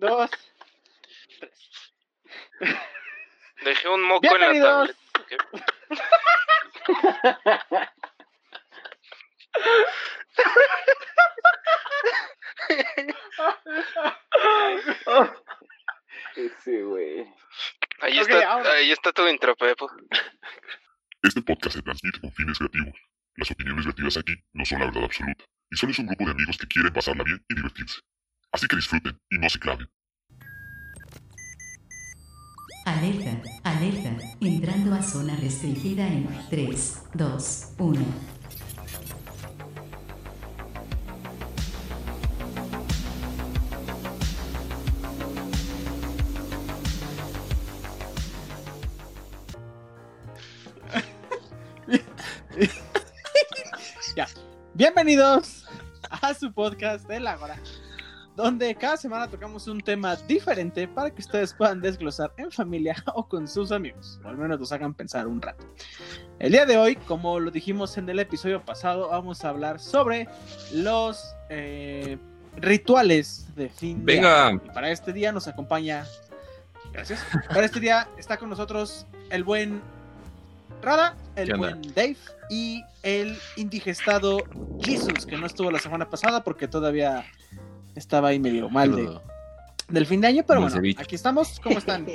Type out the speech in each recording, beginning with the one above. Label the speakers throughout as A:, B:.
A: dos, tres.
B: Dejé un moco en la tablet.
C: Ese güey.
B: Ahí, está,
A: ahora.
B: ahí está tu intro, Pepo.
D: Este podcast se transmite con fines creativos. Las opiniones vertidas aquí no son la verdad absoluta, y solo es un grupo de amigos que quieren pasarla bien y divertirse. Así que disfruten y no se claven.
E: Alerta, alerta, entrando a zona restringida en 3, 2, 1.
A: Bienvenidos a su podcast de la hora, donde cada semana tocamos un tema diferente para que ustedes puedan desglosar en familia o con sus amigos, o al menos los hagan pensar un rato. El día de hoy, como lo dijimos en el episodio pasado, vamos a hablar sobre los eh, rituales de fin de
F: Venga.
A: año. Y para este día nos acompaña, gracias, para este día está con nosotros el buen Rada, el buen Dave y el indigestado Jesus, que no estuvo la semana pasada porque todavía estaba ahí medio mal de- del fin de año, pero bueno,
F: ceviche.
A: aquí estamos. ¿Cómo están?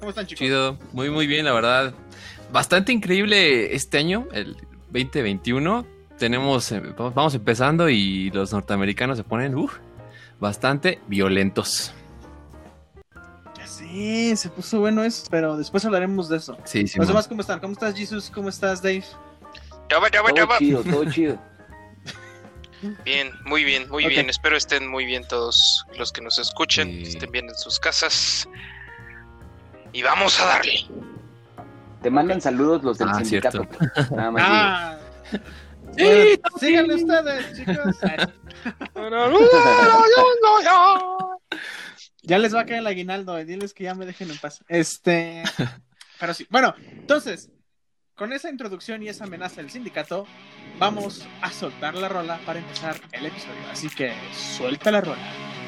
A: ¿Cómo están, chicos?
F: Chido, muy muy bien, la verdad. Bastante increíble este año, el 2021. Tenemos, eh, vamos empezando y los norteamericanos se ponen uf, bastante violentos.
A: Ya sé, se puso bueno eso, pero después hablaremos de eso.
F: Sí, sí.
A: Los demás, ¿cómo están? ¿Cómo estás, Jesus? ¿Cómo estás, Dave?
B: Chava, chava,
C: Todo
B: chava.
C: chido, todo chido.
B: Bien, muy bien, muy bien. Espero estén muy bien todos los que nos escuchen,
F: Sí.
B: estén bien en sus casas. Y vamos a darle.
C: Te mandan saludos los del
F: Ah,
C: sindicato.
F: cierto.
C: Nada más.
A: Ah,
F: Sí,
A: bueno, síganle ustedes, chicos. Ya les va a caer el aguinaldo, eh, diles que ya me dejen en paz. Este, pero sí. Bueno, entonces, con esa introducción y esa amenaza del sindicato, vamos a soltar la rola para empezar el episodio. Así que suelta la rola.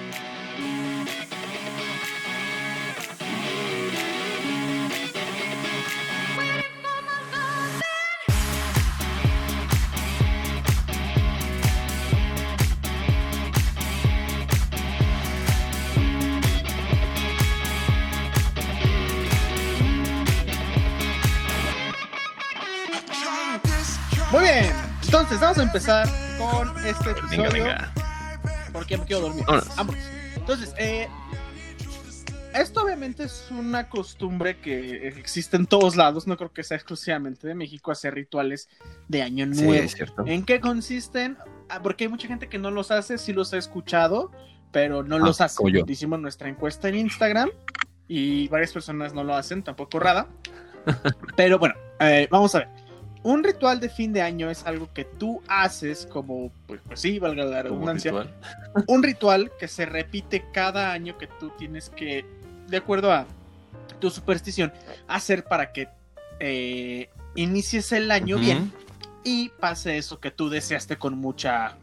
A: Entonces vamos a empezar con este episodio.
F: venga, venga.
A: Porque me quiero dormir.
F: Vámonos.
A: Entonces, eh, esto obviamente es una costumbre que existe en todos lados. No creo que sea exclusivamente de México hacer rituales de Año
F: Sí,
A: Nuevo.
F: es cierto.
A: ¿En qué consisten? Ah, Porque hay mucha gente que no los hace, sí los he escuchado, pero no los hace.
F: como yo.
A: Hicimos nuestra encuesta en Instagram y varias personas no lo hacen, tampoco Rada. pero bueno, eh, vamos a ver. Un ritual de fin de año es algo que tú haces como, pues, pues sí, valga la redundancia,
F: ritual.
A: un ritual que se repite cada año que tú tienes que, de acuerdo a tu superstición, hacer para que eh, inicies el año bien y pase eso que tú deseaste con mucha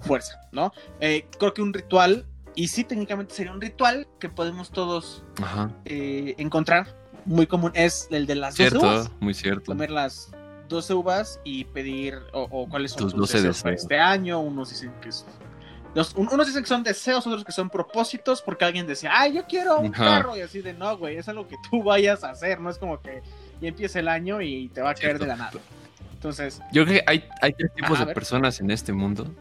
A: fuerza, ¿no? Eh, creo que un ritual, y sí técnicamente sería un ritual que podemos todos
F: Ajá.
A: eh, encontrar, muy común, es el de las 12
F: Cierto,
A: uvas.
F: muy cierto.
A: Comer las 12 uvas y pedir, o, o cuáles son
F: Tus
A: tus
F: 12
A: deseos para
F: deseos.
A: este año, unos dicen que los- un- unos dicen que son deseos, otros que son propósitos, porque alguien decía, ay, yo quiero un
F: Ajá.
A: carro, y así de, no, güey, es algo que tú vayas a hacer, no es como que ya empieza el año y te va a caer de la nada. Entonces,
F: Yo creo que hay, hay tres tipos de personas en este mundo.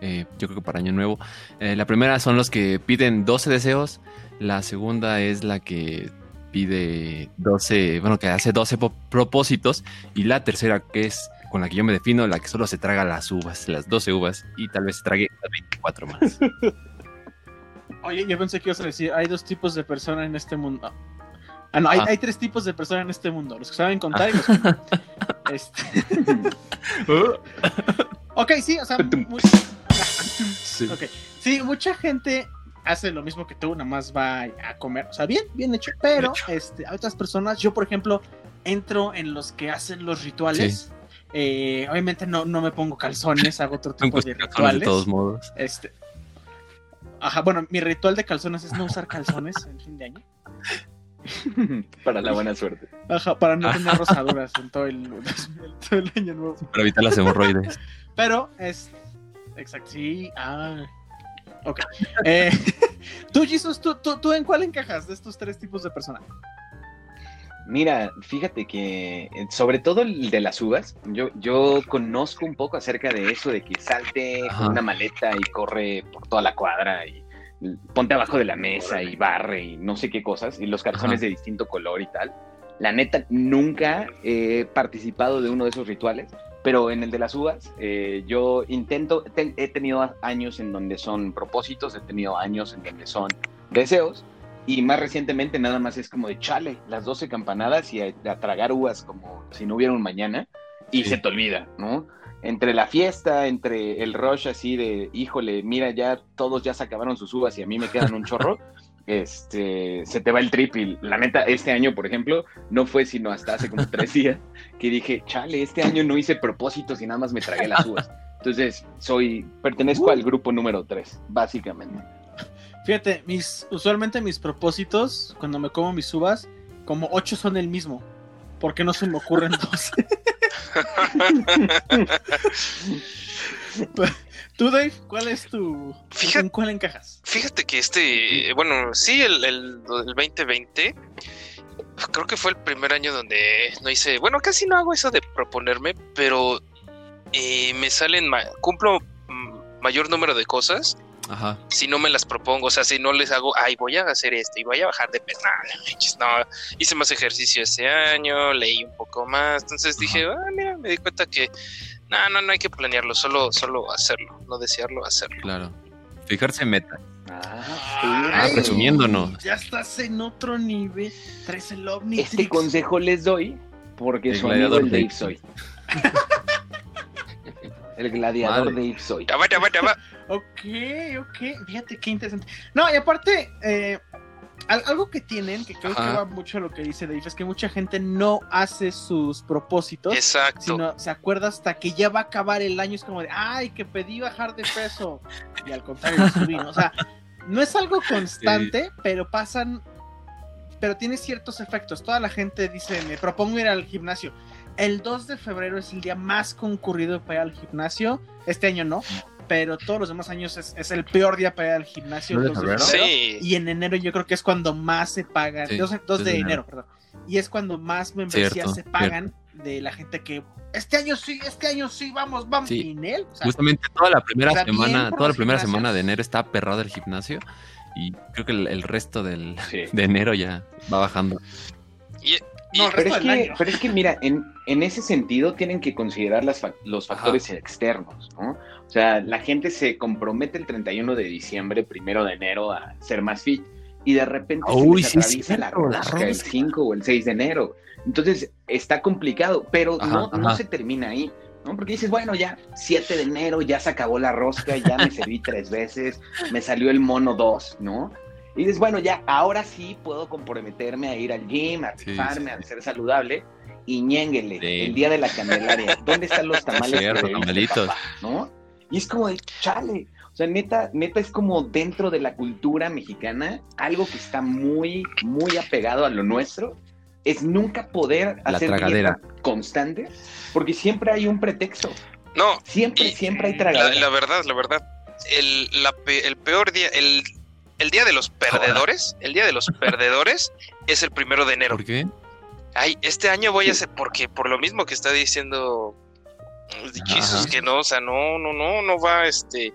F: Eh, yo creo que para Año Nuevo. Eh, la primera son los que piden 12 deseos. La segunda es la que pide 12, bueno, que hace 12 po- propósitos. Y la tercera, que es con la que yo me defino, la que solo se traga las uvas, las 12 uvas. Y tal vez se trague las 24 más.
A: oye, yo pensé que ibas a decir, hay dos tipos de personas en este mundo. Ah, no, hay,
F: Ah.
A: hay tres tipos de personas en este mundo, los que saben contar y los que. Este, ok, sí, o sea, muy-
F: Sí.
A: Ok, sí, mucha gente hace lo mismo que tú, nada más va a comer, o sea, bien, bien hecho, pero este, hay otras personas, yo por ejemplo, entro en los que hacen los rituales, eh, obviamente no, no me pongo calzones, hago otro tipo de
F: cuestiones de
A: rituales,
F: todos modos.
A: este, Ajá, bueno, mi ritual de calzones es no usar calzones en fin de año.
C: Para la buena suerte.
A: Ajá, para no tener rosaduras en todo el, todo el año nuevo.
F: Para evitar las hemorroides.
A: Pero es. Exacto, sí. Ah. Ok. Eh, tú, Jesus, ¿tú, tú, tú en cuál encajas de estos tres tipos de personas?
C: Mira, fíjate que eh, sobre todo el de las uvas, yo, yo conozco un poco acerca de eso, de que salte
F: Ajá.
C: con una maleta y corre por toda la cuadra y ponte abajo de la mesa y barre y no sé qué cosas, y los calzones
F: Ajá.
C: de distinto color y tal. La neta, nunca he participado de uno de esos rituales, pero en el de las uvas, eh, yo intento, te- he tenido años en donde son propósitos, he tenido años en donde son deseos, y más recientemente nada más es como de chale, las 12 campanadas y a, a tragar uvas como si no hubiera un mañana, y
F: Sí.
C: se te olvida, ¿no? Entre la fiesta, entre el rush así de, híjole, mira, ya todos ya se acabaron sus uvas y a mí me quedan un chorro, este, se te va el trip. Y la neta, este año, por ejemplo, no fue sino hasta hace como tres días que dije, chale, este año no hice propósitos y nada más me tragué las uvas. Entonces, soy, pertenezco al grupo número 3, básicamente.
A: Fíjate, mis, usualmente mis propósitos, cuando me como mis uvas, como ocho son el mismo. ¿Por qué no se me ocurren dos? Tú, Dave, ¿cuál es tu.
B: Fíjate-
A: ¿En cuál encajas?
B: Fíjate que este, bueno, sí, el, el, el 2020, creo que fue el primer año donde no hice, bueno, casi no hago eso de proponerme, pero eh, me salen, ma- cumplo mm, mayor número de cosas
F: Ajá.
B: si no me las propongo, o sea, si no les hago, ay, voy a hacer esto y voy a bajar de peso, no, no hice más ejercicio ese año, leí un poco más, entonces dije, ah, mira, me di cuenta que, no, no, no hay que planearlo, solo, solo hacerlo, no desearlo, hacerlo.
F: Claro. Fijarse en meta.
C: Ah,
F: Ah, presumiéndonos.
A: Ya estás en otro nivel. Traes el Omnitrix.
C: Este consejo les doy porque
F: El
C: su amigo
F: gladiador
C: el Dave
F: Dave.
C: soy. el gladiador
F: Madre.
C: Dave soy.
B: Ya va, ya va, ya va.
A: Ok, ok. Fíjate qué interesante. No, y aparte, eh, algo que tienen, que creo que va mucho a lo que dice Dave, es que mucha gente no hace sus propósitos.
B: Exacto.
A: sino se acuerda hasta que ya va a acabar el año. Es como de, ay, que pedí bajar de peso. Y al contrario, lo subí, ¿no? O sea, no es algo constante, pero pasan. Pero tiene ciertos efectos. Toda la gente dice, me propongo ir al gimnasio. El 2 de febrero es el día más concurrido para ir al gimnasio. Este año no, pero todos los demás años es, es el peor día para ir al gimnasio. el
F: 2 de
A: 2 de
F: febrero?
A: febrero.
B: Sí.
A: Y en enero yo creo que es cuando más se pagan.
F: Sí,
A: 2, de,
F: 2 de
A: enero,
F: enero.
A: perdón. Y es cuando más membresías
F: Cierto,
A: se pagan de la gente que este año sí, este año sí, vamos, vamos.
F: Sí.
A: Y en él, o sea,
F: Justamente toda la primera semana, toda la primera
A: gimnasios.
F: semana de enero está perrado el gimnasio. Y creo que el, el resto del,
C: Sí.
F: de enero ya va bajando.
B: Y-
A: No, el
C: Pero
A: resto
C: es,
A: del
C: que,
A: año.
C: pero es que, mira, en, en ese sentido tienen que considerar las fac- los factores externos, ¿no? O sea, la gente se compromete el 31 de diciembre, primero de enero, a ser más fit. Y de repente
F: Uy,
C: se
F: sí
C: les la rosca el
F: rosca.
C: 5 o el 6 de enero. Entonces, está complicado, pero
F: Ajá,
C: no, no se termina ahí. ¿no? Porque dices, bueno, ya 7 de enero, ya se acabó la rosca, ya me serví tres veces, me salió el mono 2, ¿no? Y dices, bueno, ya, ahora sí puedo comprometerme a ir al gym, a
F: Sí,
C: rifarme,
F: sí.
C: a ser saludable. Y ñénguele,
F: Sí.
C: el día de la Candelaria, ¿dónde están los tamales
F: Cierto, tamalitos.
C: papá? ¿No? Y es como de, chale, o sea, neta, neta es como dentro de la cultura mexicana, algo que está muy, muy apegado a lo nuestro, es nunca poder
F: La
C: hacer
F: tragadera.
C: dieta constante, porque siempre hay un pretexto,
B: no,
C: siempre,
B: Y-
C: siempre hay tragadera.
B: la verdad, la verdad, el, la pe- el peor día, el, el día de los perdedores, el día de los perdedores es el primero de enero.
F: ¿Por qué?
B: Ay, este año voy a hacer, porque por lo mismo que está diciendo Jesus,
F: Ajá.
B: que no, o sea, no, no, no, no va, este,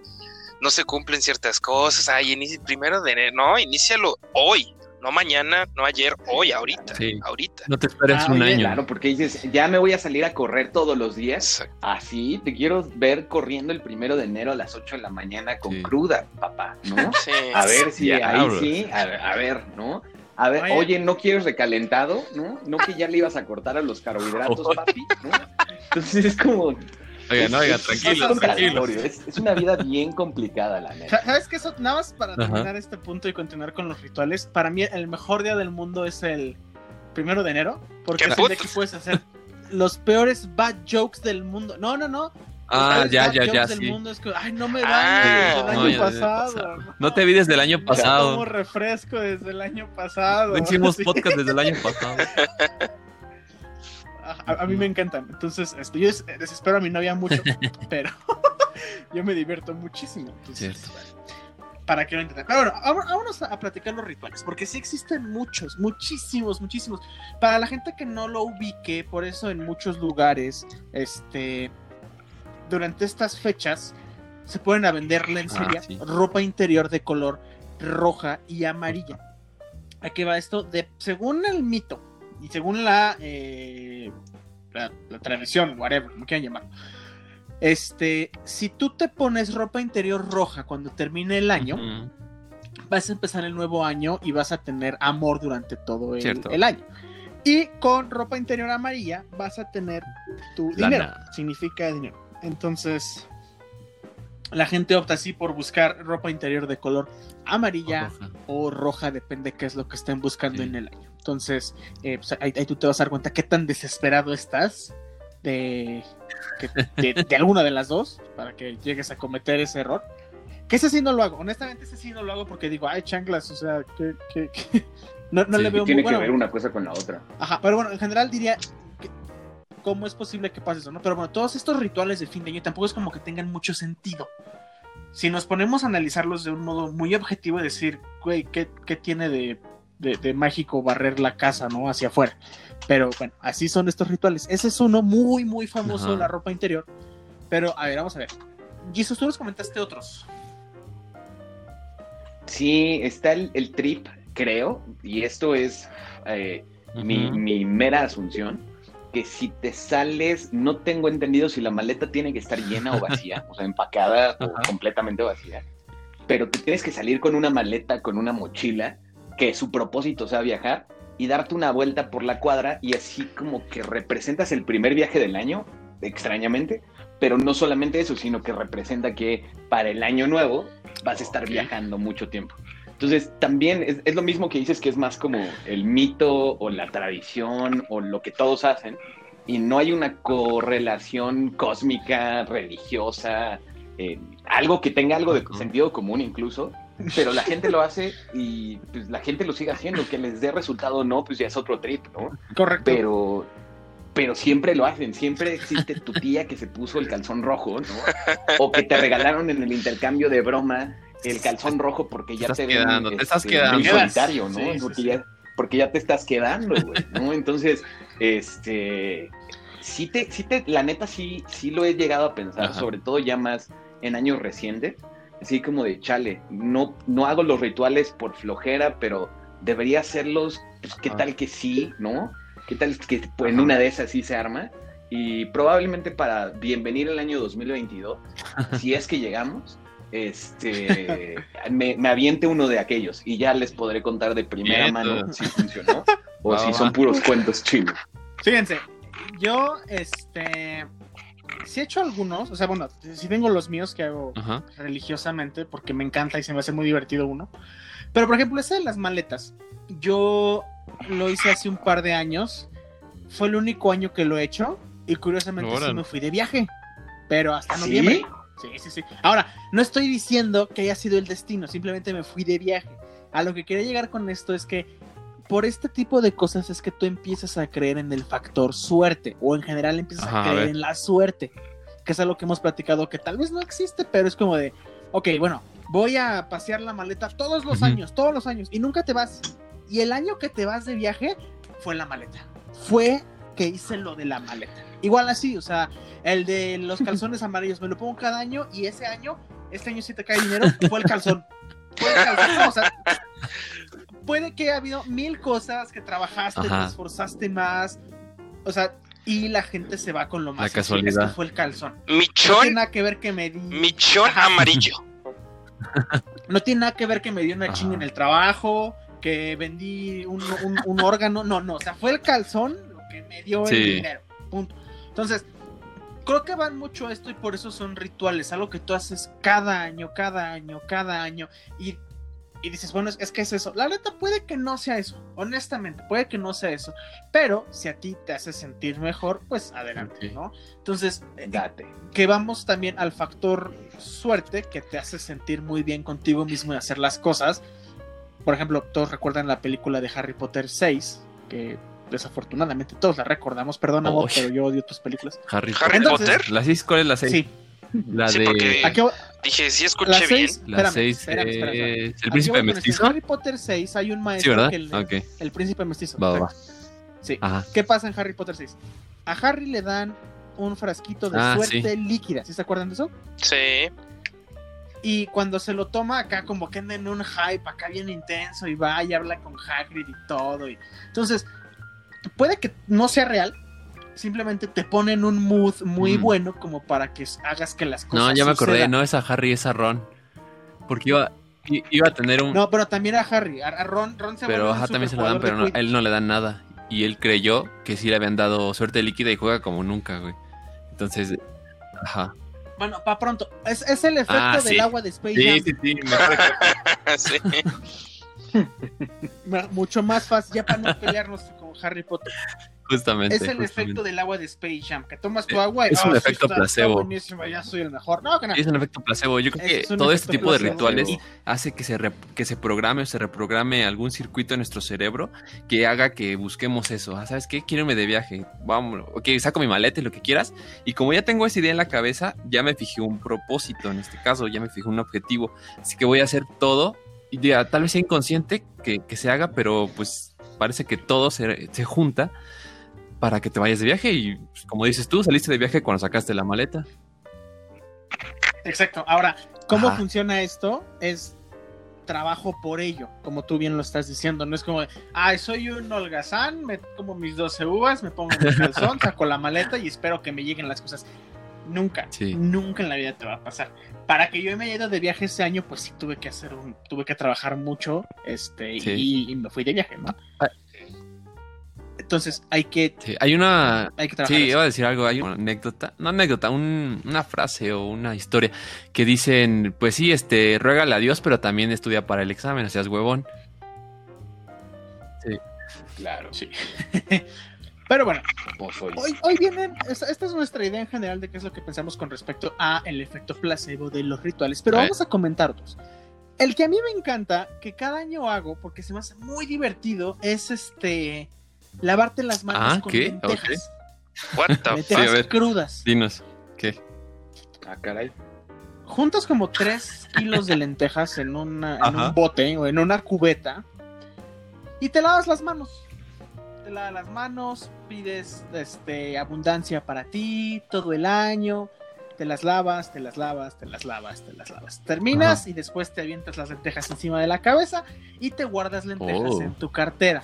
B: no se cumplen ciertas cosas. Ay, inicia el primero de enero, no, inícialo hoy, no mañana, no ayer, hoy, ahorita,
F: Sí.
B: ahorita.
F: No te esperes
A: Ah,
F: un
A: oye,
F: año.
C: Claro, porque dices, ya me voy a salir a correr todos los días.
B: Exacto.
C: Así, te quiero ver corriendo el primero de enero a las 8 de la mañana con
F: Sí.
C: cruda, papá, ¿no?
B: Sí.
C: A ver si ahí sí, a ver, a ver, ¿no? A ver,
A: Oye.
C: oye, ¿no quieres recalentado? ¿No? ¿No que ya le ibas a cortar a los carbohidratos, papi? ¿No? Entonces es como...
F: Oigan,
C: es-
F: oigan,
C: es-
F: tranquilos,
C: es una vida bien complicada, la neta.
A: Sa- ¿Sabes qué? Eso, nada más para
F: Ajá.
A: terminar este punto y continuar con los rituales. Para mí, el mejor día del mundo es el primero de enero. Porque
B: ¡Qué
A: es el día que puedes hacer los peores bad jokes del mundo. No, no, no.
F: Ah, ya, ya, ya,
A: del
F: sí.
A: mundo es que, ay, no me
B: Ah,
A: el
B: no,
A: año pasado.
F: pasado. No te vi desde el año pasado.
A: refresco desde el año pasado.
F: No hicimos
A: Sí.
F: podcast desde el año pasado.
A: A, a mí me encantan. Entonces, este, yo des- desespero a mi novia mucho, pero yo me divierto muchísimo. Entonces,
F: Cierto.
A: Para que lo entiendan. Pero bueno, vámonos a, a platicar los rituales, porque sí existen muchos, muchísimos, muchísimos. Para la gente que no lo ubique, por eso en muchos lugares, este, durante estas fechas, se pueden a vender lencería,
F: Ah, sí.
A: ropa interior de color roja y amarilla. ¿A qué va esto? De, según el mito y según la, eh, la, la tradición, whatever, como quieran llamarlo, este, si tú te pones ropa interior roja cuando termine el año, vas a empezar el nuevo año y vas a tener amor durante todo el, año. Y con ropa interior amarilla vas a tener tu
F: Lana.
A: dinero. Significa dinero. Entonces, la gente opta así por buscar ropa interior de color amarilla
F: Roja.
A: o roja, depende qué es lo que estén buscando
F: Sí.
A: en el año. Entonces, eh, pues, ahí, ahí tú te vas a dar cuenta qué tan desesperado estás de, de, de alguna de las dos para que llegues a cometer ese error. Que ese sí no lo hago, honestamente ese sí no lo hago porque digo, ay, chanclas, o sea, que, que- que- no, no
F: Sí,
A: le veo
C: Tiene
A: muy
C: que
A: bueno.
C: ver una cosa con la otra.
A: Ajá, pero bueno, en general diría cómo es posible que pase eso, ¿no? Pero bueno, todos estos rituales de fin de año tampoco es como que tengan mucho sentido. Si nos ponemos a analizarlos de un modo muy objetivo y decir, güey, ¿qué, qué tiene de, de- de mágico barrer la casa, ¿no? Hacia afuera. Pero bueno, así son estos rituales. Ese es uno muy, muy famoso,
F: Ajá.
A: la ropa interior. Pero, a ver, vamos a ver. Jesus, tú nos comentaste otros.
C: Sí, está el, el trip, creo, y esto es eh, mi, mi mera asunción, que si te sales, no tengo entendido si la maleta tiene que estar llena o vacía, o sea, empacada o completamente vacía, pero te tienes que salir con una maleta, con una mochila, que su propósito sea viajar y darte una vuelta por la cuadra y así como que representas el primer viaje del año, extrañamente, pero no solamente eso, sino que representa que para el año nuevo vas a estar viajando mucho tiempo. Entonces, también es, es lo mismo que dices que es más como el mito o la tradición o lo que todos hacen, y no hay una correlación cósmica, religiosa, eh, algo que tenga algo de sentido común incluso, pero la gente lo hace y pues la gente lo sigue haciendo, que les dé resultado o no, pues ya es otro trip, ¿no?
A: Correcto.
C: Pero, pero siempre lo hacen, siempre existe tu tía que se puso el calzón rojo, ¿no? O que te regalaron en el intercambio de broma el calzón rojo porque ya
F: Te estás
C: te ven,
F: quedando, te estás
C: este,
F: quedando.
C: muy solitario, ¿no?
A: Sí, sí,
C: porque,
A: sí.
C: Ya, porque ya te estás quedando, güey, ¿no? Entonces, este, sí te, sí te, la neta sí, sí lo he llegado a pensar,
F: Ajá.
C: sobre todo ya más en años recientes, así como de chale, no, no hago los rituales por flojera, pero debería hacerlos, pues qué
F: Ajá.
C: tal que sí, ¿no? ¿Qué tal que pues, en una de esas sí se arma? Y probablemente para bienvenir el año 2022, si es que llegamos, este, me, me aviente uno de aquellos y ya les podré contar de primera
F: Bien,
C: mano
F: todo.
C: si funcionó o
F: Va,
C: si
F: va,
C: son puros cuentos chinos.
A: Fíjense, yo, este, sí he hecho algunos, o sea, bueno, sí tengo los míos que hago
F: Ajá.
A: religiosamente porque me encanta y se me hace muy divertido uno. Pero, por ejemplo, ese de las maletas, yo lo hice hace un par de años, fue el único año que lo he hecho y curiosamente sí me fui de viaje, pero hasta
C: ¿Sí?
A: noviembre. Sí, sí, sí. Ahora, no estoy diciendo que haya sido el destino, simplemente me fui de viaje. A lo que quería llegar con esto es que por este tipo de cosas es que tú empiezas a creer en el factor suerte o en general empiezas
F: Ajá,
A: a creer en la suerte, que es algo que hemos platicado que tal vez no existe, pero es como de, ok, bueno, voy a pasear la maleta todos los años, todos los años y nunca te vas. Y el año que te vas de viaje fue la maleta. Fue que hice lo de la maleta. Igual así, o sea, el de los calzones amarillos me lo pongo cada año y ese año, este año sí te cae dinero, fue el calzón. Fue el calzón. O sea, puede que haya habido mil cosas que trabajaste,
F: Ajá.
A: te esforzaste más, o sea, y la gente se va con lo más.
F: La casualidad.
A: Que fue el calzón. No tiene
B: Michón,
A: nada que ver que me di.
B: michón
A: Ajá.
B: amarillo.
A: No tiene nada que ver que me dio una
F: Ajá.
A: chinga en el trabajo, que vendí un, un- un órgano. No, no. O sea, fue el calzón lo que me dio el dinero. Punto. Entonces, creo que van mucho a esto y por eso son rituales. Algo que tú haces cada año, cada año, cada año. Y y dices, bueno, es, es que es eso. La neta puede que no sea eso, honestamente, puede que no sea eso. Pero si a ti te hace sentir mejor, pues adelante. ¿no? Entonces, eh,
C: Date.
A: que vamos también al factor suerte que te hace sentir muy bien contigo mismo y hacer las cosas. Por ejemplo, todos recuerdan la película de Harry Potter 6, que desafortunadamente todos la recordamos. Perdón, amor,
F: Uy.
A: pero yo odio tus películas.
F: Harry,
B: Harry
A: Entonces-
B: Potter.
F: ¿La seis? ¿Cuál es la 6?
A: Sí,
F: La
B: Sí,
F: de.
B: porque- Dije, sí
A: la
B: escuché bien.
A: 6,
F: La
A: espérame,
F: 6
A: espérame, espérame, espérame.
F: es. ¿El príncipe mestizo?
A: En Harry Potter 6 hay un
F: Sí,
A: maestro
F: ¿verdad?
A: que le- el príncipe mestizo.
F: Va, va.
A: Sí.
F: Ajá.
A: ¿Qué pasa en Harry Potter 6? A Harry le dan un frasquito de
F: Ah,
A: suerte
F: sí.
A: líquida, ¿sí se acuerdan de eso?
B: Sí.
A: Y cuando se lo toma acá, como que anda en un hype acá bien intenso y va y habla con Hagrid y todo. Y... Entonces, puede que no sea real, simplemente te pone en un mood muy
F: Mm.
A: bueno como para que hagas que las cosas
F: No, ya me acordé, no es a Harry, es a Ron. Porque iba, iba a tener un.
A: No, pero también a Harry, a, Ron, Ron se
F: pero ajá, también se lo dan, pero no, a él no le dan nada. Y él creyó que sí le habían dado suerte líquida y juega como nunca, güey. Entonces, ajá.
A: Bueno, para pronto, es, es el efecto
F: Ah,
A: del
F: sí.
A: agua de Space
F: Sí,
A: Jam.
F: sí, sí, mejor que-
B: sí.
A: Mucho más fácil, ya para no pelearnos con Harry Potter.
F: Justamente.
A: Es el
F: justamente.
A: efecto del agua de Space Jam, que tomas tu agua y
F: es un
A: "Ah,
F: efecto placebo".
A: Está ya soy el mejor. No, que no.
F: Es un efecto placebo. Yo creo que
A: es un
F: todo este tipo de
A: placebo.
F: rituales
A: Y-
F: hace que se, re- que se programe o se reprograme algún circuito en nuestro cerebro que haga que busquemos eso. Ah, ¿Sabes qué? Quiero irme de viaje. Vamos, ok, saco mi maleta y lo que quieras. Y como ya tengo esa idea en la cabeza, ya me fijé un propósito en este caso, ya me fijé un objetivo. Así que voy a hacer todo. Y diga, tal vez sea inconsciente que, que se haga, pero pues parece que todo se, se junta para que te vayas de viaje. Y pues, como dices tú, saliste de viaje cuando sacaste la maleta.
A: Exacto. Ahora, ¿cómo
F: Ajá.
A: funciona esto? Es trabajo por ello, como tú bien lo estás diciendo. No es como, ay, soy un holgazán, me como mis 12 uvas, me pongo mi calzón, saco la maleta y espero que me lleguen las cosas. Nunca,
F: Sí.
A: nunca en la vida te va a pasar. Para que yo me haya ido de viaje ese año, pues sí tuve que hacer un, tuve que trabajar mucho, este,
F: Sí.
A: y, y me fui de viaje, ¿no? Entonces hay que,
F: Sí, hay una,
A: hay que trabajar.
F: Sí,
A: eso.
F: iba a decir algo, hay una anécdota, no anécdota, un- una frase o una historia que dicen, pues sí, este, ruégale a Dios, pero también estudia para el examen, o seas huevón.
C: Claro.
A: Sí. Pero bueno. Hoy, hoy vienen, esta, esta es nuestra idea en general de qué es lo que pensamos con respecto a el efecto placebo de los rituales, pero vamos a comentar otros. El que a mí me encanta, que cada año hago, porque se me hace muy divertido, es este lavarte las manos
F: Ah,
A: con
F: ¿qué?
A: lentejas.
B: What the
A: Lentejas
F: Sí, a ver.
A: crudas.
F: Dinos, ¿qué?
C: Ah, caray.
A: Juntas como 3 kilos de lentejas en, una, en
F: Ajá.
A: un bote o en una cubeta y te lavas las manos. Te lavas las manos, pides este, abundancia para ti todo el año, te las lavas, te las lavas, te las lavas, te las lavas. Terminas
F: Ajá.
A: y después te avientas las lentejas encima de la cabeza y te guardas lentejas
F: Oh.
A: en tu cartera.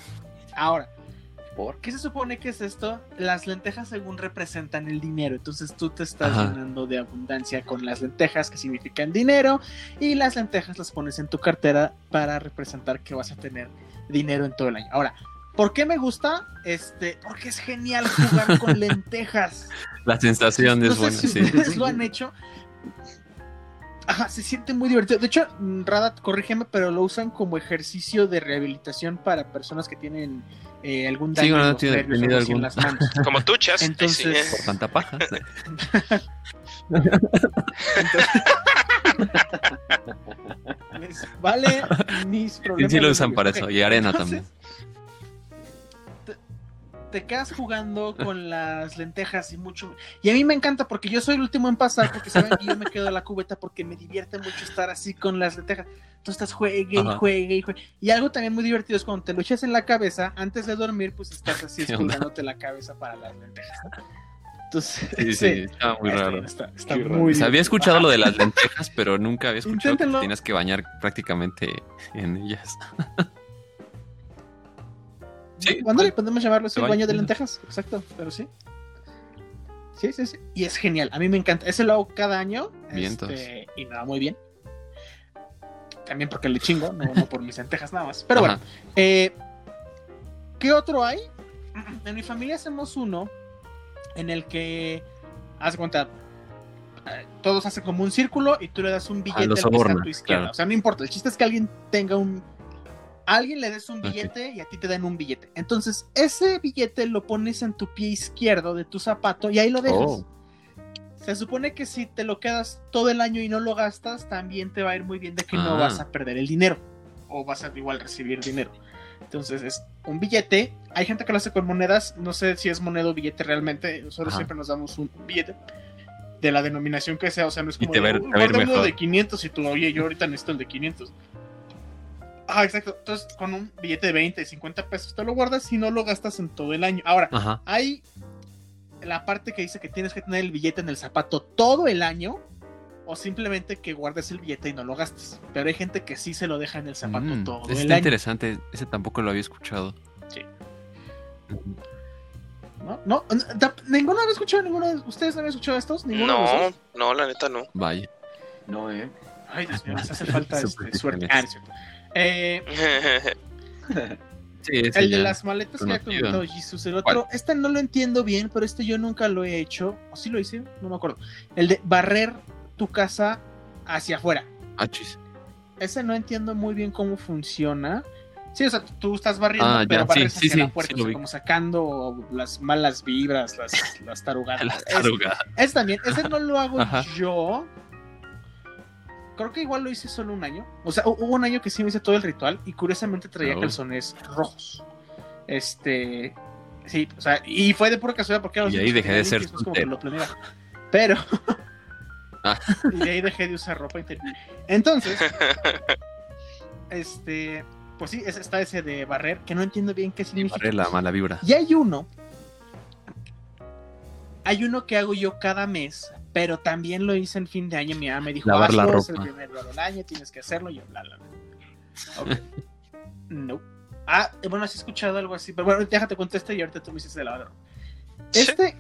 A: Ahora,
C: ¿Por?
A: ¿Qué se supone que es esto? Las lentejas según representan el dinero, entonces tú te estás
F: Ajá.
A: llenando de abundancia con las lentejas que significan dinero y las lentejas las pones en tu cartera para representar que vas a tener dinero en todo el año. Ahora, ¿por qué me gusta? Este, porque es genial jugar con lentejas.
F: La sensación
A: No
F: es buena,
A: si
F: sí.
A: ustedes lo han hecho. Ajá, se siente muy divertido. De hecho, mm, Radat, corrígeme, pero lo usan como ejercicio de rehabilitación para personas que tienen eh, algún daño
F: Sí, bueno,
A: en
F: tiene-
A: las manos.
B: Como tú, Chas.
A: Entonces-
F: Por tanta paja.
A: Les vale mis problemas.
F: sí lo usan para eso. Y arena
A: entonces,
F: también.
A: Te, quedas jugando con las lentejas y mucho. Y a mí me encanta porque yo soy el último en pasar porque saben que yo me quedo en la cubeta porque me divierte mucho estar así con las lentejas. Tú estás juegue y juegue y juegue. Y algo también muy divertido es cuando te lo echas en la cabeza antes de dormir, pues estás así esculcándote la cabeza para las lentejas. Entonces,
F: Sí, sí, está muy raro.
A: Está, muy
C: raro.
F: O sea, había escuchado lo de las lentejas, pero nunca había escuchado que tenías que bañar prácticamente en ellas. Sí,
A: Ándale, podemos llamarlo así,
F: Se
A: baño de lentejas, exacto, pero sí. Sí, sí, sí. Y es genial, a mí me encanta. Ese lo hago cada año este, y me va muy bien. También porque le chingo, no, no por mis lentejas nada más. Pero
F: Ajá.
A: bueno, eh, ¿qué otro hay? En mi familia hacemos uno en el que, haz de cuenta, eh, todos hacen como un círculo y tú le das un billete
F: lo
A: al que está a tu izquierda.
F: claro.
A: O sea, no importa. El chiste es que alguien tenga un. Alguien le des un billete y a ti te den un billete. Entonces, ese billete lo pones en tu pie izquierdo de tu zapato y ahí lo dejas.
F: Oh.
A: Se supone que si te lo quedas todo el año y no lo gastas, también te va a ir muy bien de que no
F: Ah.
A: vas a perder el dinero. O vas a igual recibir dinero. Entonces es un billete. Hay gente que lo hace con monedas. No sé si es moneda o billete realmente. Nosotros
F: Ajá.
A: siempre nos damos un billete. De la denominación que sea. O sea, no es
F: Y
A: como
F: te
A: de, "Uy,
F: te mejor".
A: de 500 y tú, oye, yo ahorita necesito el de 500. Ah, exacto. Entonces, con un billete de 20, 50 pesos, te lo guardas y no lo gastas en todo el año. Ahora,
F: Ajá.
A: hay la parte que dice que tienes que tener el billete en el zapato todo el año o simplemente que guardes el billete y no lo gastes. Pero hay gente que sí se lo deja en el zapato
F: Mm,
A: todo el
F: está
A: año.
F: interesante. Ese tampoco lo había escuchado.
A: Sí. ¿No? ¿No? ¿N- ¿Ninguno había escuchado? ¿Ninguno de ustedes había escuchado estos? ¿Ninguno de los
B: No, no, la neta no.
F: Vaya.
C: No, ¿eh?
A: Ay, Dios mío, les hace falta este, suerte. Ah, no es cierto. Eh,
F: Sí,
A: el de las maletas que ha
F: conocido.
A: comentado Jesus. El otro, este no lo entiendo bien, pero este yo nunca lo he hecho. ¿O sí lo hice? No me acuerdo. El de barrer tu casa hacia afuera.
F: Ah, chis.
A: Ese no entiendo muy bien cómo funciona. Sí, o sea, tú estás barriendo,
F: Ah,
A: pero
F: ya,
A: barres
F: sí,
A: hacia
F: sí,
A: la puerta,
F: sí
A: o sea, como sacando las malas vibras, las, las tarugadas.
F: Las
A: Es-
F: tarugadas.
A: ese también, ese no lo hago
F: Ajá.
A: yo. Creo que igual lo hice solo un año. O sea, hu- hubo un año que sí me hice todo el ritual y curiosamente traía
F: Oh.
A: calzones rojos. Este. Sí, o sea, y fue de pura casualidad porque
F: Y ahí dejé de ser
A: es como que lo. Pero.
F: Ah.
A: y de ahí dejé de usar ropa interior. Entonces, este. Pues sí, está ese de barrer, que no entiendo bien qué significa.
F: Barrer la mala vibra.
A: Y hay uno. Hay uno que hago yo cada mes, pero también lo hice en fin de año. Mi mamá me dijo:
F: Lavar la
A: "Hazlo, es
F: ropa".
A: el primer día del año, tienes que hacerlo. Y yo, bla, bla, bla. Ok. no. Ah, eh, bueno, has escuchado algo así, pero bueno, déjate contestar y ahorita tú me dices de lavar la ropa. Este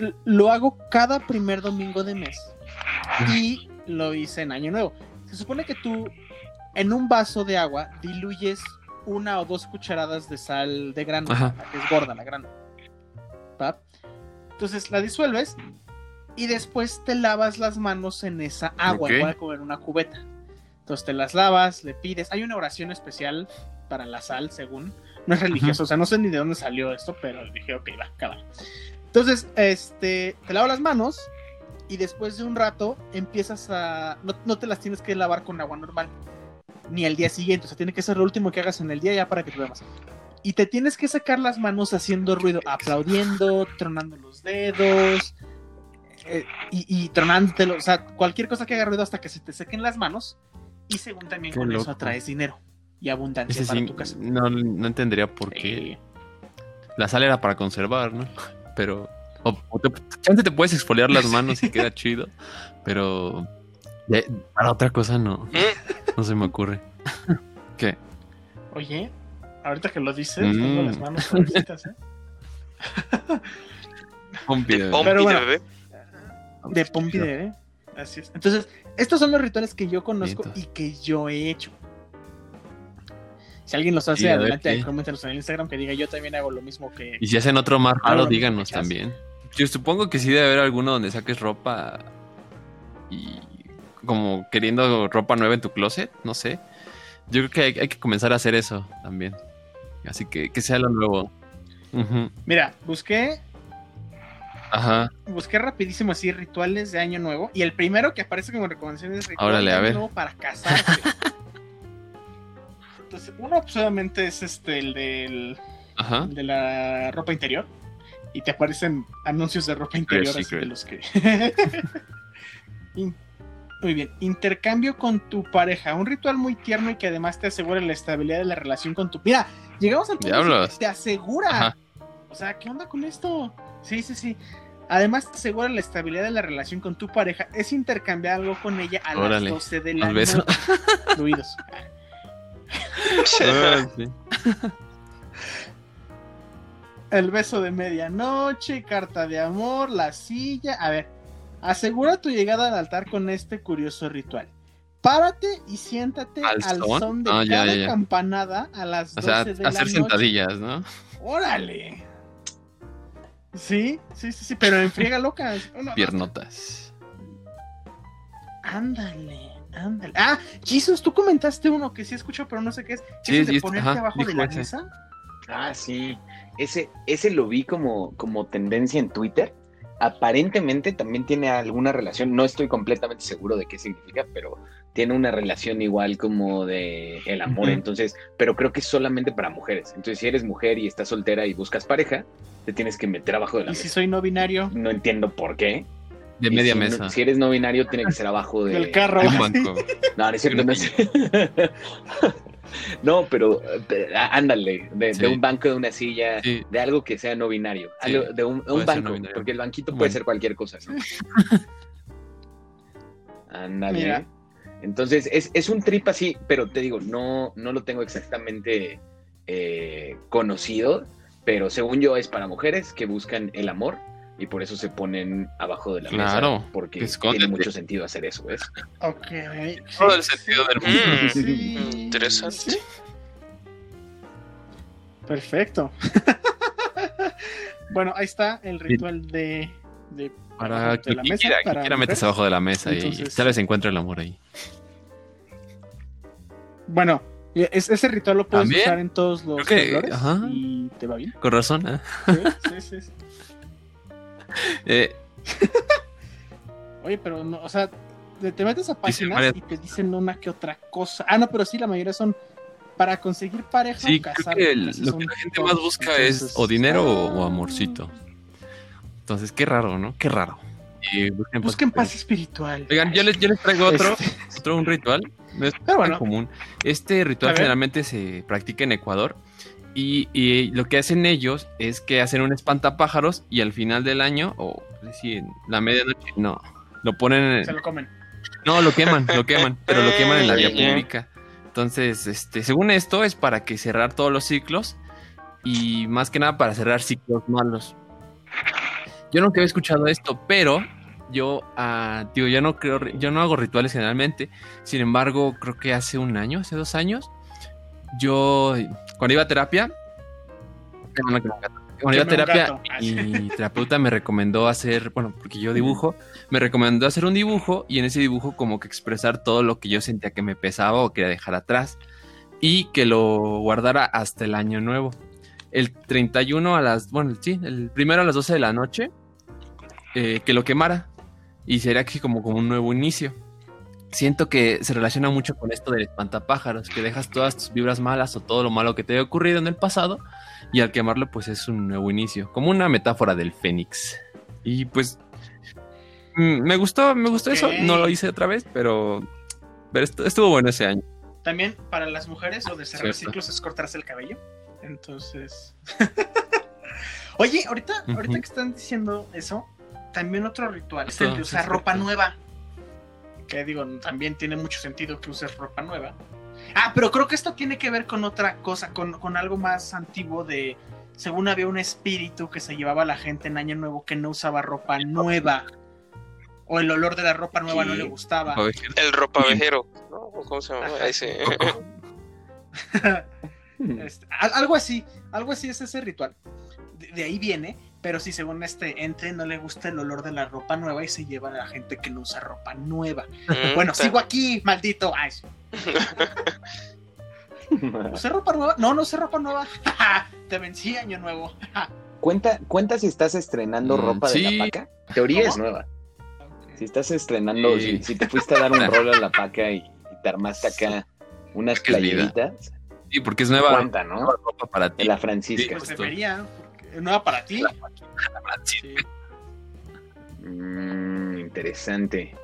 A: eh, lo hago cada primer domingo de mes y lo hice en Año Nuevo. Se supone que tú en un vaso de agua diluyes una o dos cucharadas de sal de grano,
F: Ajá.
A: que es gorda la grano. ¿Va? Entonces la disuelves y después te lavas las manos en esa agua,
F: Ok.
A: igual como en una cubeta. Entonces te las lavas, le pides. Hay una oración especial para la sal, según. No es religioso, o sea, no sé ni de dónde salió esto, pero dije, ok, va, cabal. Entonces, este, te lavas las manos y después de un rato empiezas a. No, no te las tienes que lavar con agua normal, ni al día siguiente, o sea, tiene que ser lo último que hagas en el día ya para que te veas. Y te tienes que sacar las manos haciendo ruido, aplaudiendo, tronando los dedos eh, y, y tronándotelo, o sea, cualquier cosa que haga ruido hasta que se te sequen las manos. Y según también
F: Qué
A: con eso atraes dinero y abundancia
F: Ese
A: para
F: sí,
A: tu casa.
F: no, no entendería por qué.
A: Eh,
F: La sal era para conservar, ¿no? Pero. O, o te, chance te puedes exfoliar las manos y queda chido. Pero. de- para otra cosa no.
B: Mm,
F: No se me ocurre. ¿Qué?
A: Oye, ahorita que lo dices,
F: Mm.
A: tengo las manos suavecitas, ¿eh?
F: Pompi
B: de
F: de-
B: pompi
A: Pero
B: de
A: bueno.
B: bebé.
A: De Pompi de bebé. Así es. Entonces, estos son los rituales que yo conozco
F: Vientos.
A: y que yo he hecho. Si alguien los hace,
F: Sí,
A: adelante, coméntenos en el Instagram que diga yo también hago lo mismo que.
F: Y si hacen otro más raro, díganos también. Yo supongo que sí debe haber alguno donde saques ropa y como queriendo ropa nueva en tu closet, no sé. Yo creo que hay, hay que comenzar a hacer eso también. Así que que sea lo nuevo.
A: Mira, busqué,
F: Ajá.
A: busqué rapidísimo así rituales de año nuevo. Y el primero que aparece como recomendación es ritual
F: Órale,
A: de año nuevo para casarse. Entonces, uno pues, obviamente es este el del
F: Ajá.
A: de la ropa interior y te aparecen anuncios de ropa interior así de los que In- muy bien intercambio con tu pareja un ritual muy tierno y que además te asegura la estabilidad de la relación con tu mira llegamos al punto que te asegura
F: Ajá.
A: o sea qué onda con esto sí sí sí Además, te asegura la estabilidad de la relación con tu pareja. Es intercambiar algo con ella a
F: Órale.
A: las 12 de la noche. Fluidos.
F: Ah.
A: El beso de medianoche, carta de amor, la silla. A ver, asegura tu llegada al altar con este curioso ritual. Párate y siéntate
F: ¿Al
A: al,
F: son?
A: son? de
F: Ah,
A: cada
F: ya, ya.
A: campanada a las 12
F: O sea,
A: de la
F: hacer
A: noche.
F: sentadillas, ¿no?
A: ¡Órale! Sí, sí, sí, sí, pero en friega loca. Uno,
F: Piernotas.
A: Ándale, ándale. Ah, Jesus, tú comentaste uno que sí escucho, pero no sé qué es.
F: Sí,
A: ¿Es de ponerte
F: ajá,
A: abajo de la
F: ese.
A: mesa?
C: Ah, sí. Ese, ese lo vi como, como tendencia en Twitter. Aparentemente también tiene alguna relación, no estoy completamente seguro de qué significa, pero tiene una relación igual como de el amor, entonces, pero creo que es solamente para mujeres. Entonces, si eres mujer y estás soltera y buscas pareja, te tienes que meter abajo de la
A: Y si
C: mesa.
A: soy no binario,
C: No entiendo por qué.
F: De
C: Y
F: media
C: si no-
F: mesa.
C: si eres no binario, tiene que ser abajo de,
A: del carro.
F: Banco.
C: No, no es cierto, no es- No, pero, ah, ándale, de,
F: Sí.
C: de un banco, de una silla,
F: Sí.
C: de algo que sea no binario,
F: Sí,
C: algo- de un, un banco,
F: no
C: porque el banquito puede ser cualquier cosa. Ándale.
A: Mira.
C: Entonces, es, es un trip así, pero te digo, no, no lo tengo exactamente eh, conocido, pero según yo es para mujeres que buscan el amor y por eso se ponen abajo de la
F: Claro,
C: mesa, porque
F: que escóndete.
C: tiene mucho sentido hacer eso, ¿ves?
A: Ok.
F: Todo el sentido del mundo.
B: Mm,
A: Sí.
B: interesante.
A: Sí. Perfecto. bueno, ahí está el ritual de, de
F: Para que
A: la
F: quien
A: mesa,
F: quiera, quien
A: para
F: quiera meterse
A: mujeres.
F: abajo de la mesa y tal vez encuentre el amor ahí.
A: Bueno, es- ese ritual lo puedes
F: También.
A: usar en todos los
F: Creo que-
A: colores
F: ajá.
A: y te va bien.
F: Con razón, ¿eh?
A: Sí, sí, sí.
F: Eh,
A: Oye, pero no, o sea, te te metes a páginas y te dicen una que otra cosa. Ah, no, pero sí, la mayoría son para conseguir pareja
F: Sí,
A: o
F: creo
A: casar.
F: que el-
A: casi
F: lo que la gente más busca es o dinero o, o
A: ah,
F: amorcito. Entonces, qué raro, ¿no? Qué raro. Y busquen,
A: Busquen
F: paz
A: paz espiritual.
F: Oigan, yo les, yo les traigo otro,
A: Este,
F: otro un ritual. No es
A: Pero
F: tan
A: bueno.
F: común. Este ritual generalmente se practica en Ecuador. Y, y lo que hacen ellos es que hacen un espantapájaros y al final del año, o sí, en la medianoche, no, lo ponen en,
A: se lo comen.
F: No, lo queman, lo queman, pero lo queman en la vía pública. Entonces, este, según esto, es para que cerrar todos los ciclos y más que nada para cerrar ciclos malos. Yo nunca había escuchado esto, pero yo, ah, digo, yo no creo, yo no hago rituales generalmente. Sin embargo, creo que hace un año, hace dos años, yo, cuando iba a terapia, cuando iba a terapia, mi terapeuta me recomendó hacer, bueno, porque yo dibujo, me recomendó hacer un dibujo y en ese dibujo como que expresar todo lo que yo sentía que me pesaba o quería dejar atrás y que lo guardara hasta el año nuevo. El 31 a las, bueno, sí, el primero a las 12 de la noche, eh, que lo quemara y sería aquí como, como un nuevo inicio. Siento que se relaciona mucho con esto del espantapájaros, que dejas todas tus vibras malas o todo lo malo que te haya ocurrido en el pasado y al quemarlo pues es un nuevo inicio, como una metáfora del fénix. Y pues mm, me gustó, me gustó eso, no lo hice otra vez, pero, pero estu- estuvo bueno ese año.
A: También para las mujeres lo de cerrar
F: Cierto.
A: ciclos es cortarse el cabello. Entonces. Oye, ahorita, ahorita que están diciendo eso, también otro ritual es el de
F: sí,
A: usar ropa nueva. Que digo, también tiene mucho sentido que uses ropa nueva. Ah, pero creo que esto tiene que ver con otra cosa, con, con algo más antiguo de. Según había un espíritu que se llevaba a la gente en Año Nuevo que no usaba ropa nueva. O el olor de la ropa nueva no le gustaba.
B: El ropavejero, ¿no? ¿O ¿Cómo se llama? Ese.
A: Este, al- algo así, algo así es ese ritual. De, de ahí viene, pero si según este ente no le gusta el olor de la ropa nueva y se lleva a la gente que no usa ropa nueva.
B: Mm,
A: Bueno, sigo aquí, maldito. Ay, ¿usé ropa nueva? No, no usé ropa nueva. Te vencí, año nuevo.
C: ¿Cuenta, ¿Cuenta si estás estrenando
F: Mm,
C: ropa de
F: sí.
C: la paca? Teoría es nueva. Si estás estrenando,
F: Sí.
C: si, si te fuiste a dar un rol a la paca y, y te armaste acá unas playeritas,
F: Sí, porque es nueva,
C: cuenta, ¿no?
F: nueva ropa para ti.
C: De la Francisca.
A: Pues
F: Justo.
A: debería, porque es nueva para ti.
F: Sí.
C: Mm, interesante.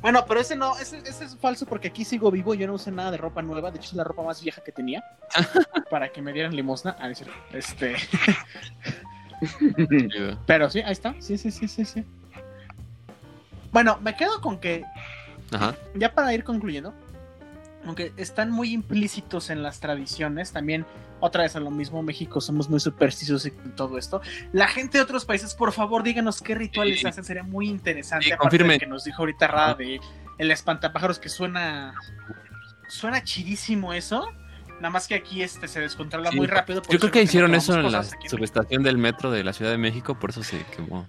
A: Bueno, pero ese no, ese, ese es falso porque aquí sigo vivo, yo no usé nada de ropa nueva, de hecho es la ropa más vieja que tenía para que me dieran limosna. Ah. Este, pero sí, ahí está. Sí, sí, sí, sí, sí. Bueno, me quedo con que
F: Ajá.
A: ya para ir concluyendo, aunque están muy implícitos en las tradiciones, también otra vez a lo mismo, México somos muy supersticiosos en todo esto. La gente de otros países, por favor, díganos qué rituales
F: Sí.
A: hacen, sería muy interesante.
F: Sí,
A: aparte que nos dijo ahorita Rada de el espantapájaros que suena suena chidísimo eso. Nada más que aquí este se descontrola
F: Sí.
A: muy rápido.
F: Yo creo que hicieron eso en la subestación del metro de la Ciudad de México, por eso se quemó.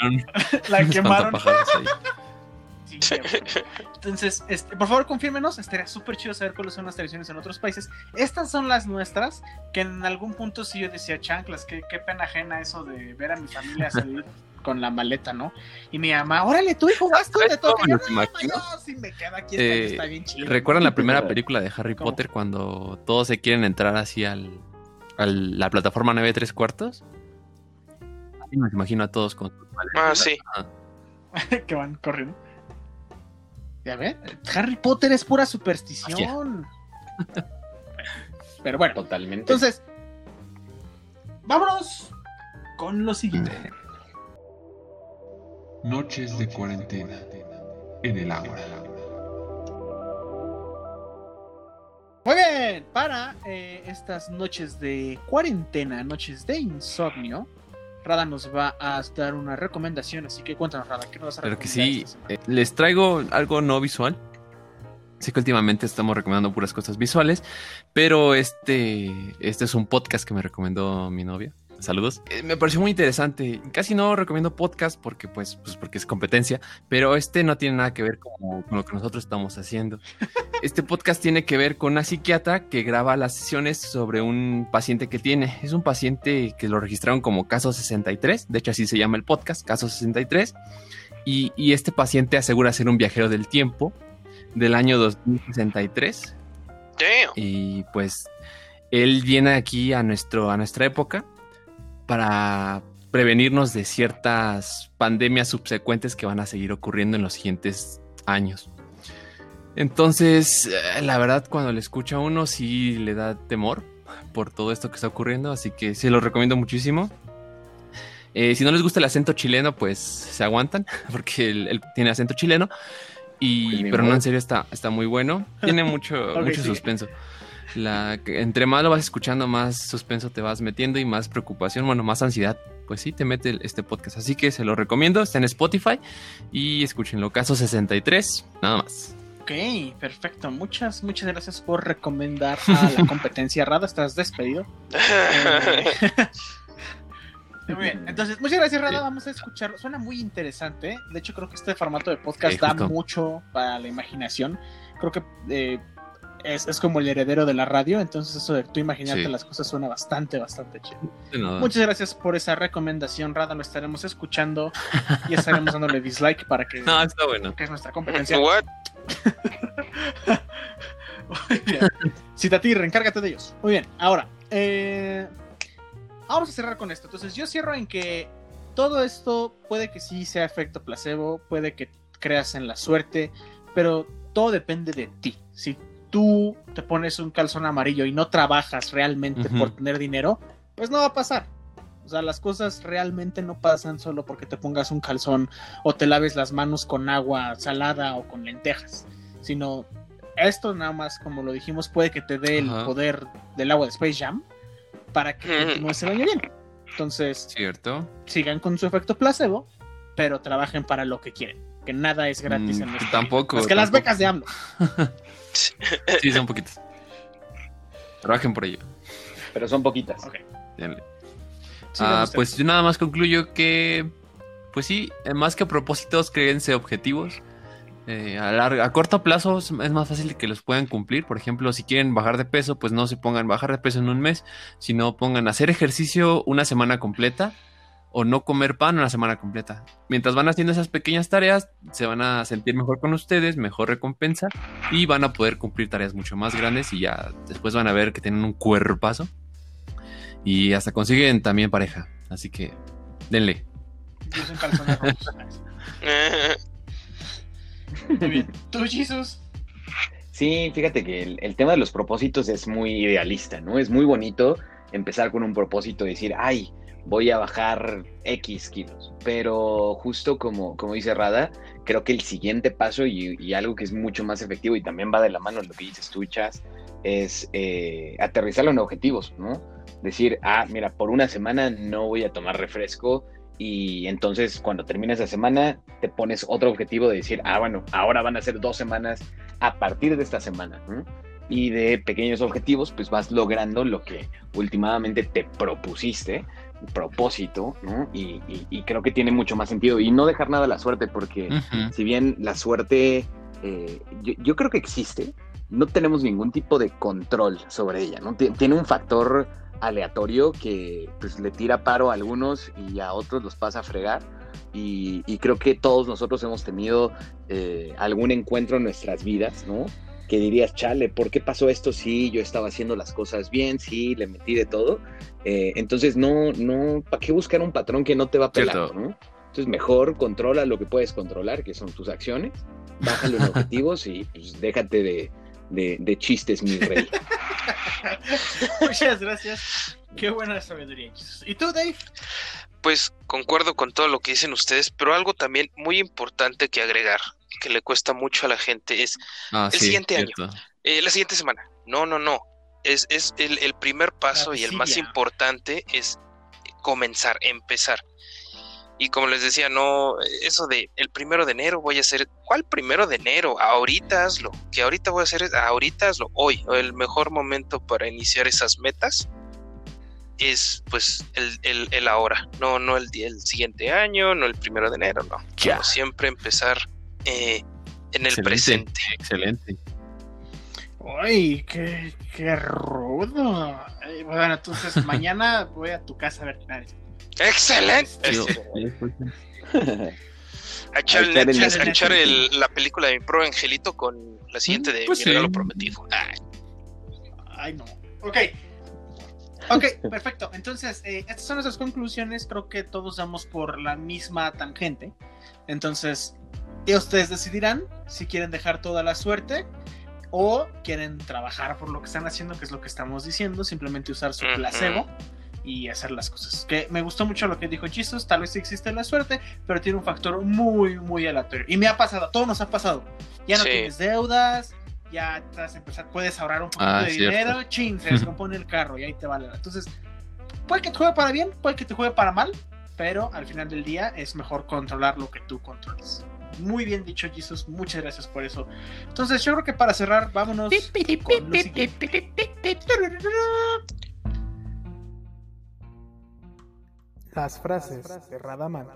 A: La quemaron.
F: Ahí.
A: Entonces, este, por favor, confírmenos. Estaría súper chido saber cuáles son las tradiciones en otros países. Estas son las nuestras, que en algún punto sí yo decía, chanclas, qué, qué pena ajena eso de ver a mi familia salir con la maleta, ¿no? Y mi mamá, órale, tú hijo, vas tú, Yo,
F: lo
A: "No, yo sí me quedo aquí,
F: Eh,
A: está, está bien chido.
F: ¿Recuerdan la primera película de Harry
A: ¿Cómo?
F: Potter cuando todos se quieren entrar así al, a la plataforma 9 3 cuartos? Me imagino a todos con sus maletas.
B: Ah, sí.
A: que van corriendo. Ya ven, Harry Potter es pura superstición. Pero bueno,
C: Totalmente.
A: entonces, vámonos con lo siguiente.
G: Noches de cuarentena en el agua.
A: Muy bien, para eh, estas noches de cuarentena, noches de insomnio, Rada nos va a dar una recomendación, así que cuéntanos, Rada, ¿qué nos vas a
F: Pero que
A: recomendar
F: sí, eh, les traigo algo no visual. Sé que últimamente estamos recomendando puras cosas visuales, pero este, este es un podcast que me recomendó mi novia. Saludos. Eh, me pareció muy interesante. Casi no recomiendo podcast porque, pues, pues porque es competencia, pero este no tiene nada que ver con, con lo que nosotros estamos haciendo. Este podcast tiene que ver con una psiquiatra que graba las sesiones sobre un paciente que tiene. Es un paciente que lo registraron como caso 63, de hecho así se llama el podcast, caso 63. Y, y este paciente asegura ser un viajero del tiempo del año 2063
B: Damn.
F: y pues él viene aquí a, nuestro, a nuestra época para prevenirnos de ciertas pandemias subsecuentes que van a seguir ocurriendo en los siguientes años. Entonces, eh, la verdad, cuando le escucha a uno, sí le da temor por todo esto que está ocurriendo, así que sí lo recomiendo muchísimo. Eh, si no les gusta el acento chileno, pues se aguantan, porque él, él tiene acento chileno. Y,
C: Pues
F: pero no, en serio, está, está muy bueno. Tiene mucho, mucho
A: sigue.
F: suspenso. La, entre más lo vas escuchando, más suspenso te vas metiendo y más preocupación, bueno, más ansiedad. Pues sí, te mete este podcast. Así que se lo recomiendo. Está en Spotify y escúchenlo. Caso 63, nada más.
A: Ok, perfecto. Muchas, muchas gracias por recomendar a la competencia Rada. Estás despedido. Eh, Muy bien, entonces muchas gracias Rada, vamos a escucharlo. Suena muy interesante. De hecho, creo que este formato de podcast da mucho para la imaginación. Creo que eh, es, es como el heredero de la radio, entonces eso de tú imaginarte
F: Sí.
A: las cosas suena bastante, bastante chido. Muchas gracias por esa recomendación, Rada. Lo estaremos escuchando y estaremos dándole dislike para que,
F: No, está bueno.
A: que es nuestra competencia.
B: What?
A: Muy bien. Citatir, encárgate de ellos. Muy bien, ahora, eh, vamos a cerrar con esto. Entonces, yo cierro en que todo esto puede que sí sea efecto placebo, puede que creas en la suerte, pero todo depende de ti. Si tú te pones un calzón amarillo y no trabajas realmente por tener dinero, pues no va a pasar. O sea, las cosas realmente no pasan solo porque te pongas un calzón o te laves las manos con agua salada o con lentejas, sino esto nada más, como lo dijimos, puede que te dé el
F: Ajá.
A: poder del agua de Space Jam para que
B: Ujú.
A: continúes el año bien. Entonces,
F: Cierto.
A: sigan con su efecto placebo, pero trabajen para lo que quieren. Que nada es gratis
F: Mm,
A: en este
F: tampoco,
A: Más que las
F: tampoco.
A: becas de AMLO.
F: Sí, son poquitos. Trabajen por ello.
C: Pero son poquitas.
F: Ah, pues yo nada más concluyo que, pues sí, eh, más que propósitos, créense objetivos. Eh, a, largo- a corto plazo es es más fácil que los puedan cumplir. Por ejemplo, si quieren bajar de peso, pues no se pongan bajar de peso en un mes, sino pongan hacer ejercicio una semana completa o no comer pan una semana completa. Mientras van haciendo esas pequeñas tareas, se van a sentir mejor con ustedes, mejor recompensa y van a poder cumplir tareas mucho más grandes y ya después van a ver que tienen un cuerpazo y hasta consiguen también pareja. Así que denle.
A: Yo soy un calzón de rojos. Muy bien. ¿Tú, Jesus?
C: Sí, fíjate que el, el tema de los propósitos es muy idealista, ¿no? Es muy bonito empezar con un propósito y decir, ay, voy a bajar X kilos. Pero justo como, como dice Rada, creo que el siguiente paso y, algo que es mucho más efectivo y también va de la mano lo que dices tú, Chas, es eh, aterrizarlo en objetivos, ¿no? Decir, ah, mira, por una semana no voy a tomar refresco y entonces cuando termina esa semana te pones otro objetivo de decir, ah, bueno, ahora van a ser dos semanas a partir de esta semana. Y de pequeños objetivos, pues vas logrando lo que últimamente te propusiste, propósito, ¿no? Y, y- y creo que tiene mucho más sentido. Y no dejar nada a la suerte, porque si bien la suerte, eh, yo, yo creo que existe, no tenemos ningún tipo de control sobre ella, ¿no? Ti- Tiene un factor aleatorio que pues, le tira paro a algunos y a otros los pasa a fregar. Y, y creo que todos nosotros hemos tenido eh, algún encuentro en nuestras vidas, ¿no? Que dirías, chale, ¿por qué pasó esto? Sí, yo estaba haciendo las cosas bien, sí, le metí de todo. Eh, entonces, no, no, ¿para qué buscar un patrón que no te va a pelar,
F: Cierto.
C: ¿no? Entonces, mejor controla lo que puedes controlar, que son tus acciones, bájalo en objetivos y pues déjate de, de- de chistes, mi rey.
A: Muchas gracias. Qué buena sabiduría. ¿Y tú, Dave?
B: Pues concuerdo con todo lo que dicen ustedes, pero algo también muy importante que agregar, que le cuesta mucho a la gente, es
F: Ah,
B: El
F: sí,
B: siguiente año. eh, la siguiente semana. No, no, no. Es, es el, el primer paso y el más importante es comenzar, empezar. Y como les decía, no, eso de el primero de enero voy a hacer, ¿cuál primero de enero? Ahorita hazlo, que ahorita voy a hacer, ahorita hazlo, hoy, el mejor momento para iniciar esas metas es pues el, el, el ahora, no, no el, día- el siguiente año, no el primero de enero, no.
F: Ya.
B: Como siempre empezar eh, en el
F: Excelente.
B: presente.
F: Excelente.
A: Uy, qué, qué rudo. Eh, Bueno, entonces mañana voy a tu casa a ver. nada,
B: ¡Excelente!
F: Sí,
B: A echar, el
C: A echar el
B: Netflix, a
A: Netflix.
B: echar el- la película de mi pro angelito con la siguiente de
F: Pues
B: mi
F: sí.
B: regalo prometido. Ay,
A: Ay, no. Ok. Ok, perfecto. Entonces, eh, estas son nuestras conclusiones. Creo que todos damos por la misma tangente. Entonces, y ustedes decidirán si quieren dejar toda la suerte o quieren trabajar por lo que están haciendo, que es lo que estamos diciendo. Simplemente usar su placebo y hacer las cosas. Que me gustó mucho lo que dijo Jesus. Tal vez existe la suerte, pero tiene un factor muy, muy aleatorio. Y me ha pasado, a todos nos ha pasado. Ya no
B: Sí.
A: tienes deudas, ya estás empezar, puedes ahorrar un poquito
F: Ah,
A: de
F: cierto.
A: dinero, chin, se descompone el carro y ahí te vale. Entonces, puede que te juegue para bien, puede que te juegue para mal, pero al final del día es mejor controlar lo que tú controles. Muy bien dicho, Jesus, muchas gracias por eso. Entonces, yo creo que para cerrar, vámonos con lo siguiente. Las frases de Radaman.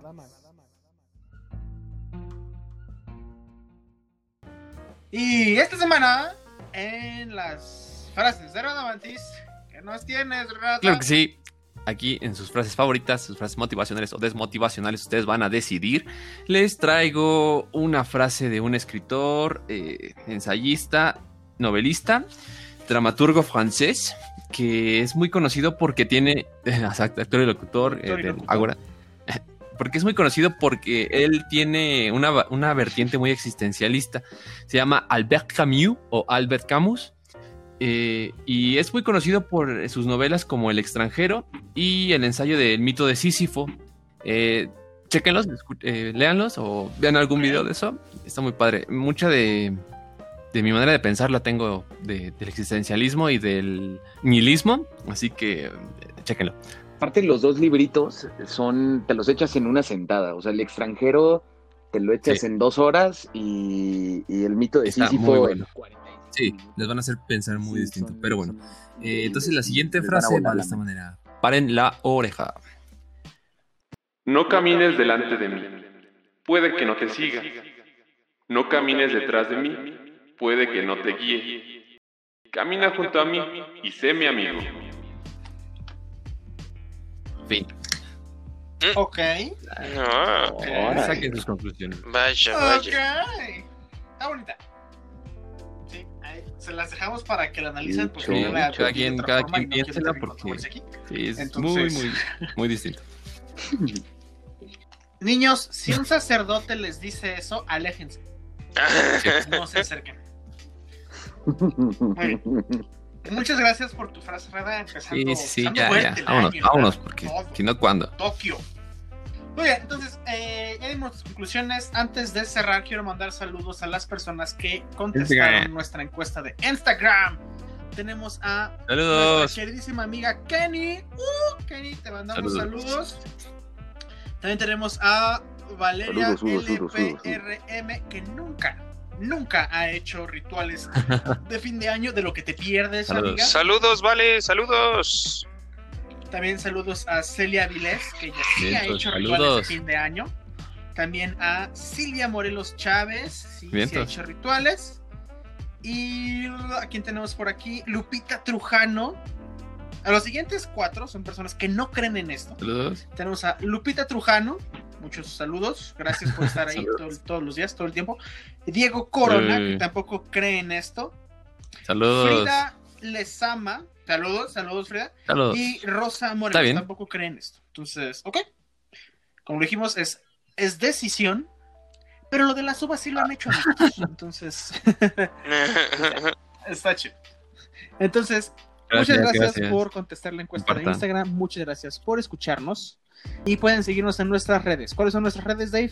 A: Y esta semana, en las frases de Radamantis, ¿qué nos tienes, Rada?
F: Claro que sí. Aquí en sus frases favoritas, sus frases motivacionales o desmotivacionales, ustedes van a decidir. Les traigo una frase de un escritor, eh, ensayista, novelista, dramaturgo francés, que es muy conocido porque tiene, exacto, actor y locutor, eh, porque es muy conocido porque él tiene una, una vertiente muy existencialista. Se llama Albert Camus o Albert Camus. Eh, y es muy conocido por eh, sus novelas como El extranjero y el ensayo del mito de Sísifo. Eh, Chequenlos, eh, léanlos o vean algún video de eso. Está muy padre. Mucha de, de mi manera de pensar la tengo del existencialismo y del nihilismo, así que chequenlo.
C: Aparte, los dos libritos son, te los echas en una sentada. O sea, el extranjero te lo echas en dos horas y, el mito de Sísifo en 40
F: Sí, les van a hacer pensar muy
C: Sí,
F: distinto. Pero bueno. Eh, entonces la siguiente frase va de esta manera. Paren la oreja.
H: No camines delante de mí, puede que no te siga. No camines detrás de mí, puede que no te guíe. Camina junto a mí y sé mi amigo.
F: Fin.
A: Ok.
B: No,
C: Órale.
F: Saquen sus conclusiones.
B: vaya,
A: Ok.
B: vaya.
A: Está bonita. Ahí se las dejamos para que la analicen porque yo la
F: cada quien- cada quien
A: no
F: piénsela
A: en
F: porque-
A: aquí.
F: Sí, es
A: Entonces-
F: muy, muy, muy distinto.
A: Niños, si un sacerdote les dice eso, aléjense. No se acerquen. Muchas gracias por tu frase, Reda. Empezando,
F: Sí, sí, ya, ya. Vámonos,
A: año,
F: vámonos, porque si no, ¿cuándo?
A: Tokio. Muy bien, entonces, eh, ya dimos conclusiones. Antes de cerrar, quiero mandar saludos a las personas que contestaron
F: Instagram.
A: nuestra encuesta de Instagram. Tenemos a
F: Saludos.
A: nuestra queridísima amiga Kenny. Uh, Kenny, te mandamos
F: Saludos.
A: saludos. También tenemos a Valeria
C: Saludos, saludos, saludos, saludos.
A: LPRM, que nunca, nunca ha hecho rituales de fin de año de lo que te pierdes,
F: Saludos.
A: amiga.
B: Saludos, vale, saludos.
A: También saludos a Celia Vilés, que ya sí ha hecho rituales de fin de año. También a Silvia Morelos Chávez, sí, sí ha hecho rituales. Y a quién tenemos por aquí, Lupita Trujano. A los siguientes cuatro son personas que no creen en esto.
F: Saludos.
A: Tenemos a Lupita Trujano. Muchos saludos. Gracias por estar ahí todo- todos los días, todo el tiempo. Diego Corona, que tampoco cree en esto.
F: Saludos.
A: Frida Lezama. Saludos, saludos, Frida.
F: Saludos.
A: Y Rosa
F: bien.
A: tampoco cree en esto. Entonces, ok. Como dijimos, es, es decisión. Pero lo de las uvas sí lo han hecho amigos. Entonces, está chido. Entonces, muchas gracias, por contestar la encuesta de. Instagram. Muchas gracias por escucharnos. Y pueden seguirnos en nuestras redes. ¿Cuáles son nuestras redes, Dave?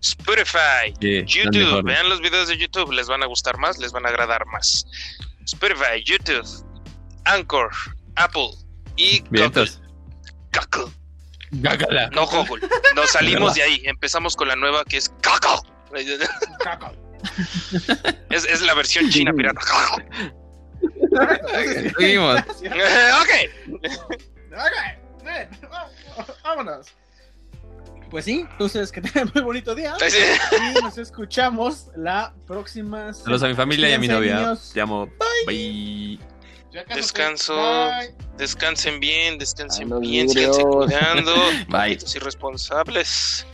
B: Spotify,
F: Yeah,
B: YouTube, vean los videos de YouTube, les van a gustar más, les van a agradar más. Spotify, YouTube, Anchor, Apple y Google. Google. No Google. Nos salimos de ahí. Empezamos con la nueva que es Google. Es, es la versión china pirata.
F: Seguimos.
B: ok.
A: Ok, vámonos. Pues sí, entonces que tengan muy bonito día. Y nos escuchamos la próxima.
F: Saludos a mi familia y a mi novia.
A: niños.
F: Te amo. Bye.
B: Descanso.
A: bye.
B: Descansen bien, descansen
C: A los
B: bien, síganse cuidando.
F: Bye.
B: Irresponsables.